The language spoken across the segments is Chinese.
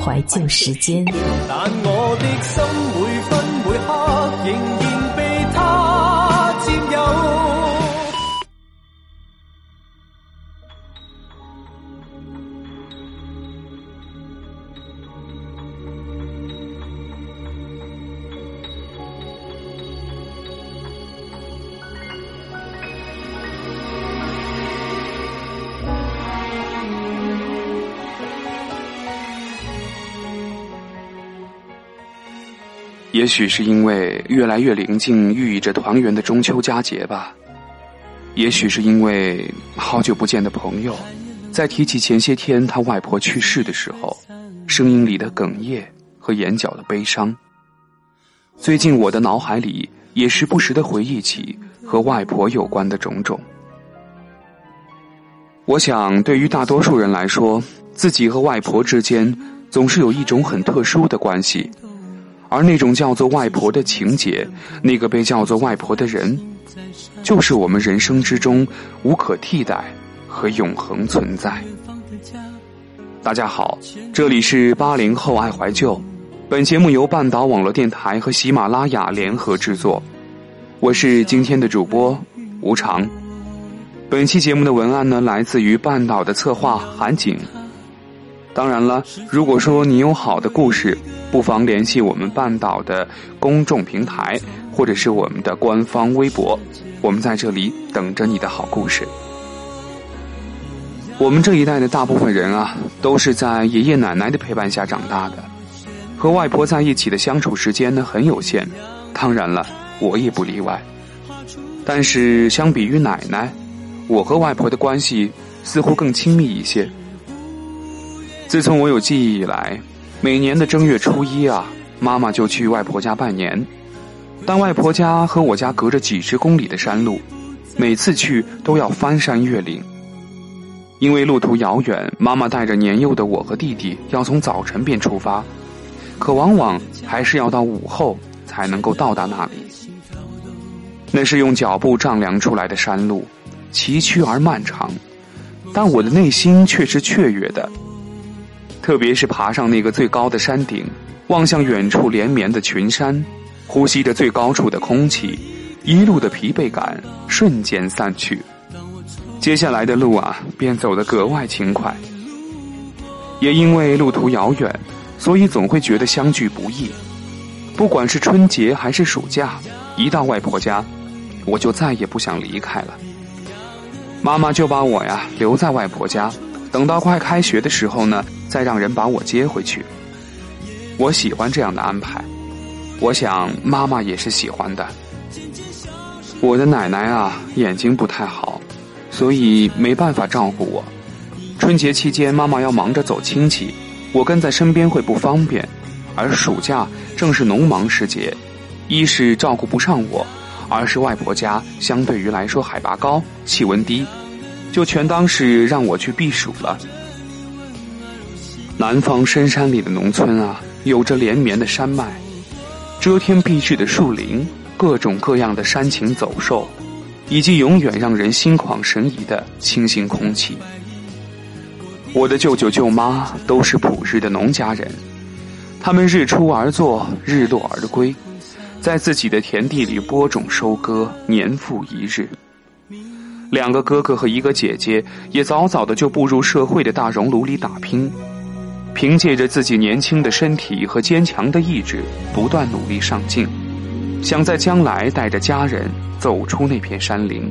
怀旧时间。但我的心每分每刻也许是因为越来越临近寓意着团圆的中秋佳节吧，也许是因为好久不见的朋友，在提起前些天他外婆去世的时候，声音里的哽咽和眼角的悲伤。最近我的脑海里也时不时的回忆起和外婆有关的种种。我想，对于大多数人来说，自己和外婆之间总是有一种很特殊的关系。而那种叫做外婆的情节，那个被叫做外婆的人，就是我们人生之中无可替代和永恒存在。大家好，这里是八零后爱怀旧，本节目由半岛网络电台和喜马拉雅联合制作，我是今天的主播吴常。本期节目的文案呢，来自于半岛的策划韩景。当然了，如果说你有好的故事，不妨联系我们半岛的公众平台，或者是我们的官方微博，我们在这里等着你的好故事。我们这一代的大部分人啊，都是在爷爷奶奶的陪伴下长大的，和外婆在一起的相处时间呢很有限。当然了，我也不例外。但是相比于奶奶，我和外婆的关系似乎更亲密一些。自从我有记忆以来，每年的正月初一啊，妈妈就去外婆家拜年。但外婆家和我家隔着几十公里的山路，每次去都要翻山越岭。因为路途遥远，妈妈带着年幼的我和弟弟要从早晨便出发，可往往还是要到午后才能够到达那里。那是用脚步丈量出来的山路，崎岖而漫长，但我的内心却是雀跃的。特别是爬上那个最高的山顶，望向远处连绵的群山，呼吸着最高处的空气，一路的疲惫感瞬间散去。接下来的路啊，便走得格外轻快。也因为路途遥远，所以总会觉得相聚不易。不管是春节还是暑假，一到外婆家，我就再也不想离开了。妈妈就把我呀留在外婆家。等到快开学的时候呢，再让人把我接回去。我喜欢这样的安排，我想妈妈也是喜欢的。我的奶奶啊，眼睛不太好，所以没办法照顾我。春节期间，妈妈要忙着走亲戚，我跟在身边会不方便。而暑假正是农忙时节，一是照顾不上我，二是外婆家相对于来说海拔高，气温低。就全当是让我去避暑了。南方深山里的农村啊，有着连绵的山脉，遮天蔽日的树林，各种各样的山禽走兽，以及永远让人心旷神怡的清新空气。我的舅舅舅妈都是朴日的农家人，他们日出而作，日落而归，在自己的田地里播种收割，年复一日。两个哥哥和一个姐姐也早早的就步入社会的大熔炉里打拼，凭借着自己年轻的身体和坚强的意志，不断努力上进，想在将来带着家人走出那片山林。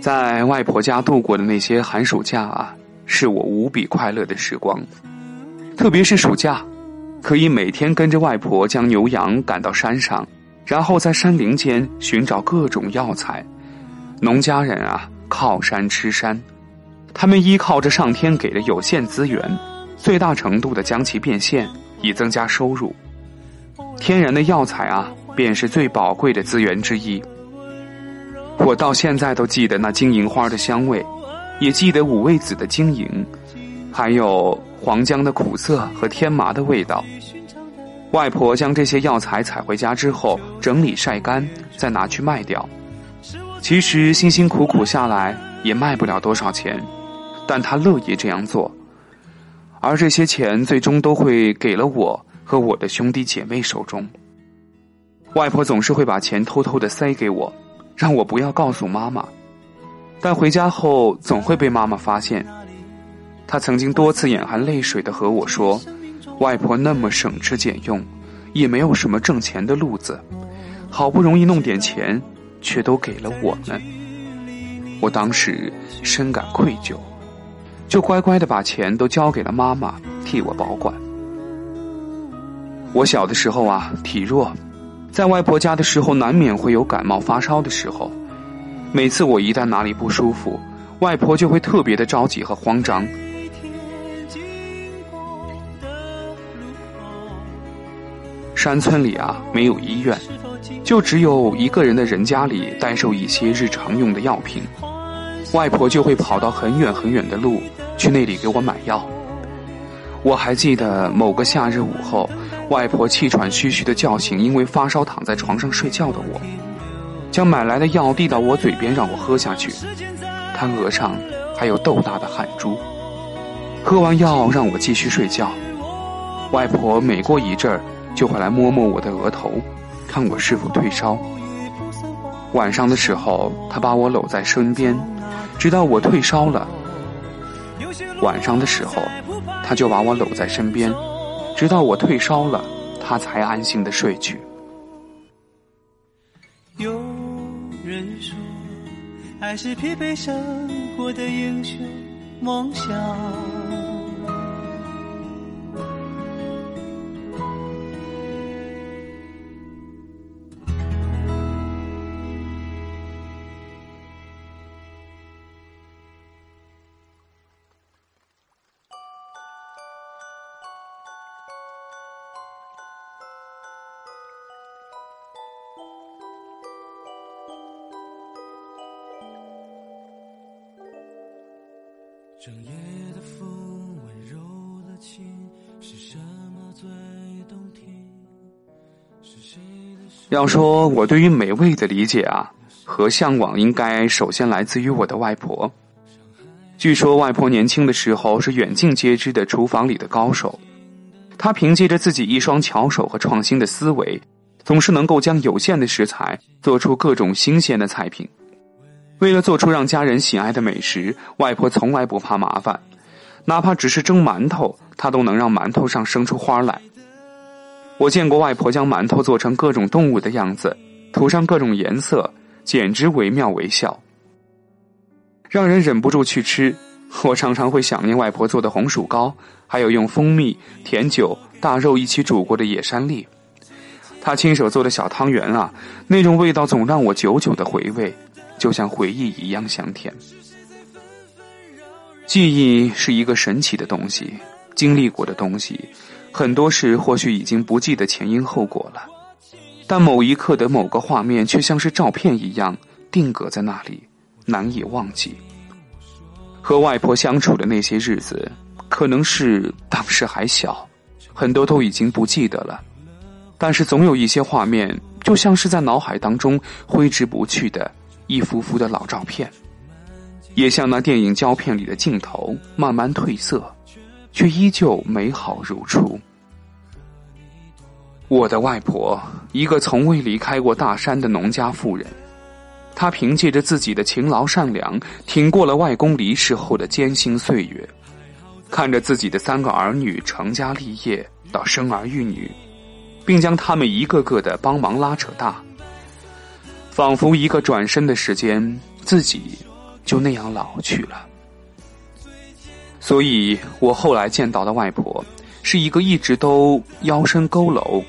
在外婆家度过的那些寒暑假啊，是我无比快乐的时光。特别是暑假，可以每天跟着外婆将牛羊赶到山上，然后在山林间寻找各种药材。农家人啊，靠山吃山，他们依靠着上天给的有限资源，最大程度的将其变现，以增加收入。天然的药材啊，便是最宝贵的资源之一。我到现在都记得那金银花的香味，也记得五味子的晶莹，还有黄姜的苦涩和天麻的味道。外婆将这些药材采回家之后，整理晒干，再拿去卖掉。其实辛辛苦苦下来也卖不了多少钱，但她乐意这样做。而这些钱最终都会给了我和我的兄弟姐妹手中。外婆总是会把钱偷偷的塞给我，让我不要告诉妈妈。但回家后总会被妈妈发现。她曾经多次眼含泪水的和我说：“外婆那么省吃俭用，也没有什么挣钱的路子，好不容易弄点钱，却都给了我们。”我当时深感愧疚，就乖乖的把钱都交给了妈妈替我保管。我小的时候啊，体弱，在外婆家的时候难免会有感冒发烧的时候。每次我一旦哪里不舒服，外婆就会特别的着急和慌张。山村里啊，没有医院，就只有一个人的人家里代售一些日常用的药品。外婆就会跑到很远很远的路去那里给我买药。我还记得某个夏日午后，外婆气喘吁吁的叫醒因为发烧躺在床上睡觉的我，将买来的药递到我嘴边让我喝下去。她额上还有豆大的汗珠。喝完药让我继续睡觉。外婆每过一阵儿就会来摸摸我的额头，看我是否退烧。晚上的时候，她把我搂在身边，直到我退烧了。晚上的时候，她就把我搂在身边，直到我退烧了，他才安心的睡去。有人说，爱是疲惫生活的英雄梦想。整夜的风，温柔的情，是什么最动听？要说我对于美味的理解啊和向往，应该首先来自于我的外婆。据说外婆年轻的时候是远近皆知的厨房里的高手，她凭借着自己一双巧手和创新的思维，总是能够将有限的食材做出各种新鲜的菜品。为了做出让家人喜爱的美食，外婆从来不怕麻烦，哪怕只是蒸馒头，她都能让馒头上生出花来。我见过外婆将馒头做成各种动物的样子，涂上各种颜色，简直惟妙惟肖，让人忍不住去吃。我常常会想念外婆做的红薯糕，还有用蜂蜜、甜酒、大肉一起煮过的野山栗。她亲手做的小汤圆啊，那种味道总让我久久的回味。就像回忆一样香甜。记忆是一个神奇的东西，经历过的东西，很多事或许已经不记得前因后果了，但某一刻的某个画面却像是照片一样定格在那里，难以忘记。和外婆相处的那些日子，可能是当时还小，很多都已经不记得了，但是总有一些画面，就像是在脑海当中挥之不去的。一幅幅的老照片，也像那电影胶片里的镜头，慢慢褪色，却依旧美好如初。我的外婆，一个从未离开过大山的农家妇人，她凭借着自己的勤劳善良，挺过了外公离世后的艰辛岁月，看着自己的三个儿女成家立业，到生儿育女，并将他们一个个的帮忙拉扯大，仿佛一个转身的时间，自己就那样老去了。所以我后来见到的外婆，是一个一直都腰身佝偻。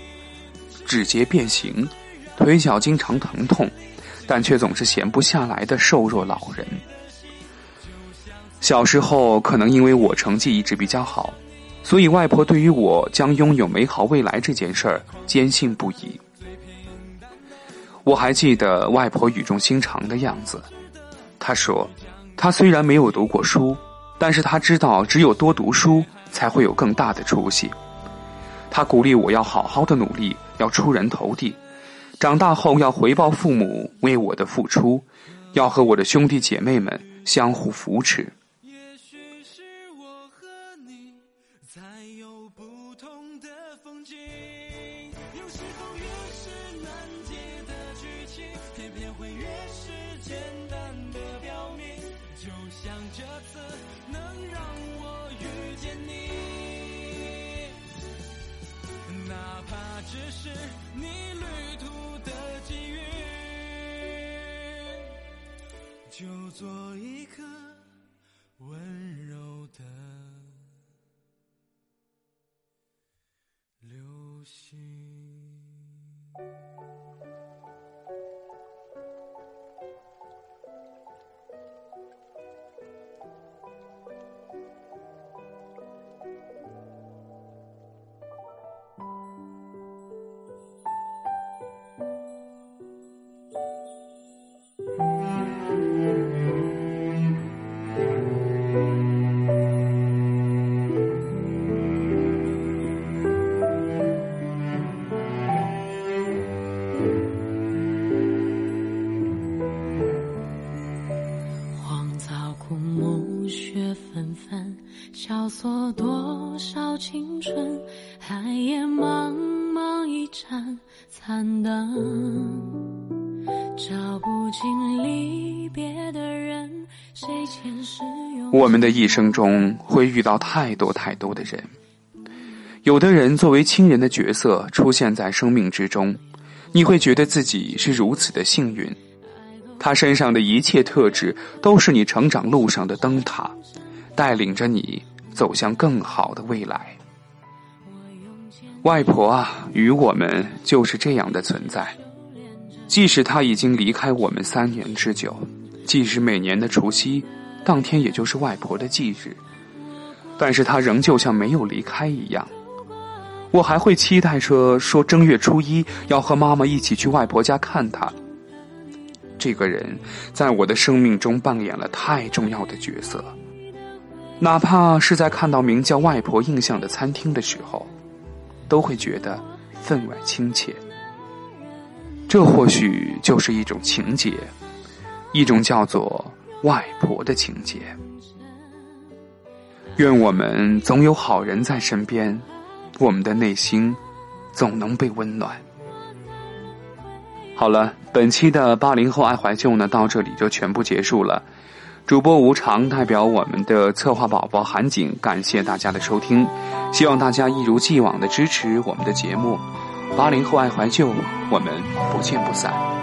指节变形，腿脚经常疼痛，但却总是闲不下来的瘦弱老人。小时候可能因为我成绩一直比较好，所以外婆对于我将拥有美好未来这件事儿坚信不疑。我还记得外婆语重心长的样子，她说：“她虽然没有读过书，但是她知道只有多读书才会有更大的出息。”她鼓励我要好好的努力。要出人头地，长大后要回报父母为我的付出，要和我的兄弟姐妹们相互扶持。就做一个温我们的一生中会遇到太多太多的人，有的人作为亲人的角色出现在生命之中，你会觉得自己是如此的幸运，他身上的一切特质都是你成长路上的灯塔，带领着你。走向更好的未来。外婆啊，与我们就是这样的存在。即使他已经离开我们三年之久，即使每年的除夕当天也就是外婆的忌日，但是他仍旧像没有离开一样。我还会期待着说正月初一要和妈妈一起去外婆家看他。这个人在我的生命中扮演了太重要的角色。哪怕是在看到名叫“外婆”印象的餐厅的时候，都会觉得分外亲切。这或许就是一种情结，一种叫做“外婆”的情结。愿我们总有好人在身边，我们的内心总能被温暖。好了，本期的八零后爱怀旧呢，到这里就全部结束了。主播无常代表我们的策划宝宝韩景，感谢大家的收听，希望大家一如既往的支持我们的节目。八零后爱怀旧，我们不见不散。